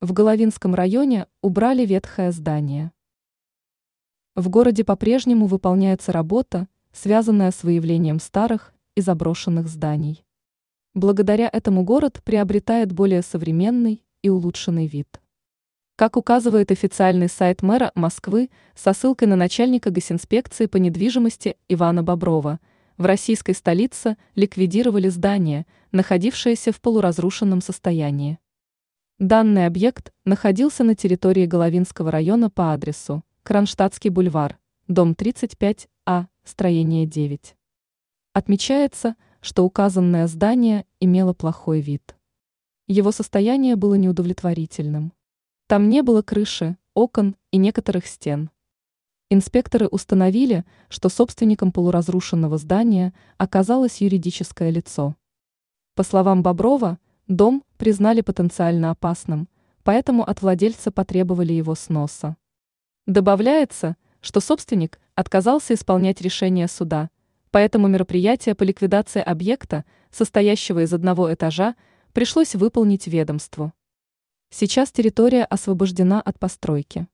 В Головинском районе убрали ветхое здание. В городе по-прежнему выполняется работа, связанная с выявлением старых и заброшенных зданий. Благодаря этому город приобретает более современный и улучшенный вид. Как указывает официальный сайт мэра Москвы со ссылкой на начальника госинспекции по недвижимости Ивана Боброва, в российской столице ликвидировали здание, находившееся в полуразрушенном состоянии. Данный объект находился на территории Головинского района по адресу Кронштадтский бульвар, дом 35А, строение 9. Отмечается, что указанное здание имело плохой вид. Его состояние было неудовлетворительным. Там не было крыши, окон и некоторых стен. Инспекторы установили, что собственником полуразрушенного здания оказалось юридическое лицо. По словам Боброва, Дом признали потенциально опасным, поэтому от владельца потребовали его сноса. Добавляется, что собственник отказался исполнять решение суда, поэтому мероприятие по ликвидации объекта, состоящего из одного этажа, пришлось выполнить ведомству. Сейчас территория освобождена от постройки.